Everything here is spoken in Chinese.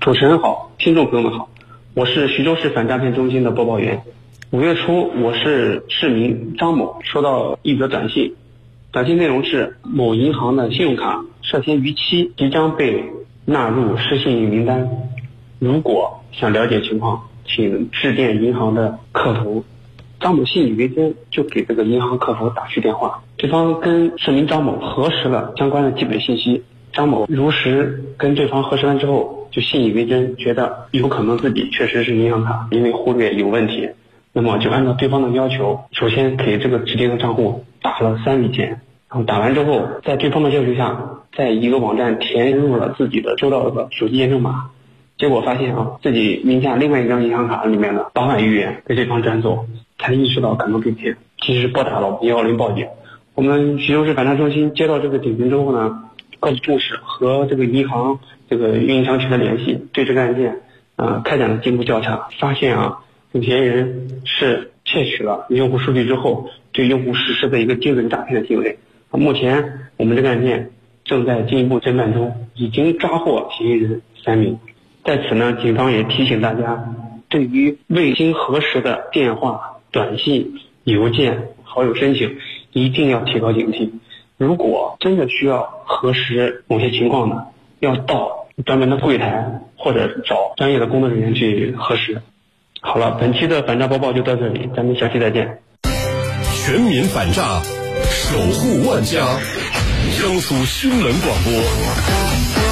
主持人好，听众朋友们好，我是徐州市反诈骗中心的播报员。五月初，我是市民张某，收到一则短信，短信内容是某银行的信用卡涉嫌逾期，即将被纳入失信名单。如果想了解情况，请致电银行的客服。张某信以为真，就给这个银行客服打去电话。对方跟市民张某核实了相关的基本信息，张某如实跟对方核实完之后，就信以为真，觉得有可能自己确实是银行卡因为忽略有问题，那么就按照对方的要求，首先给这个指定的账户打了三笔钱，然后打完之后，在对方的要求下，在一个网站填入了自己的收到的手机验证码。结果发现啊，自己名下另外一张银行卡里面的八万余元被对方转走，才意识到可能被骗，及时拨打了幺幺零报警。我们徐州市反诈中心接到这个警情之后呢，高度重视，和这个银行这个运营商取得联系，对这个案件啊开展了进一步调查，发现啊，这个嫌疑人是窃取了用户数据之后，对用户实施的一个精准诈骗的行为。目前我们这个案件正在进一步侦办中，已经抓获嫌疑人三名。在此呢，警方也提醒大家，对于未经核实的电话、短信、邮件、好友申请，一定要提高警惕。如果真的需要核实某些情况的，要到专门的柜台或者找专业的工作人员去核实。好了，本期的反诈播报就到这里，咱们下期再见。全民反诈，守护万家。江苏新闻广播。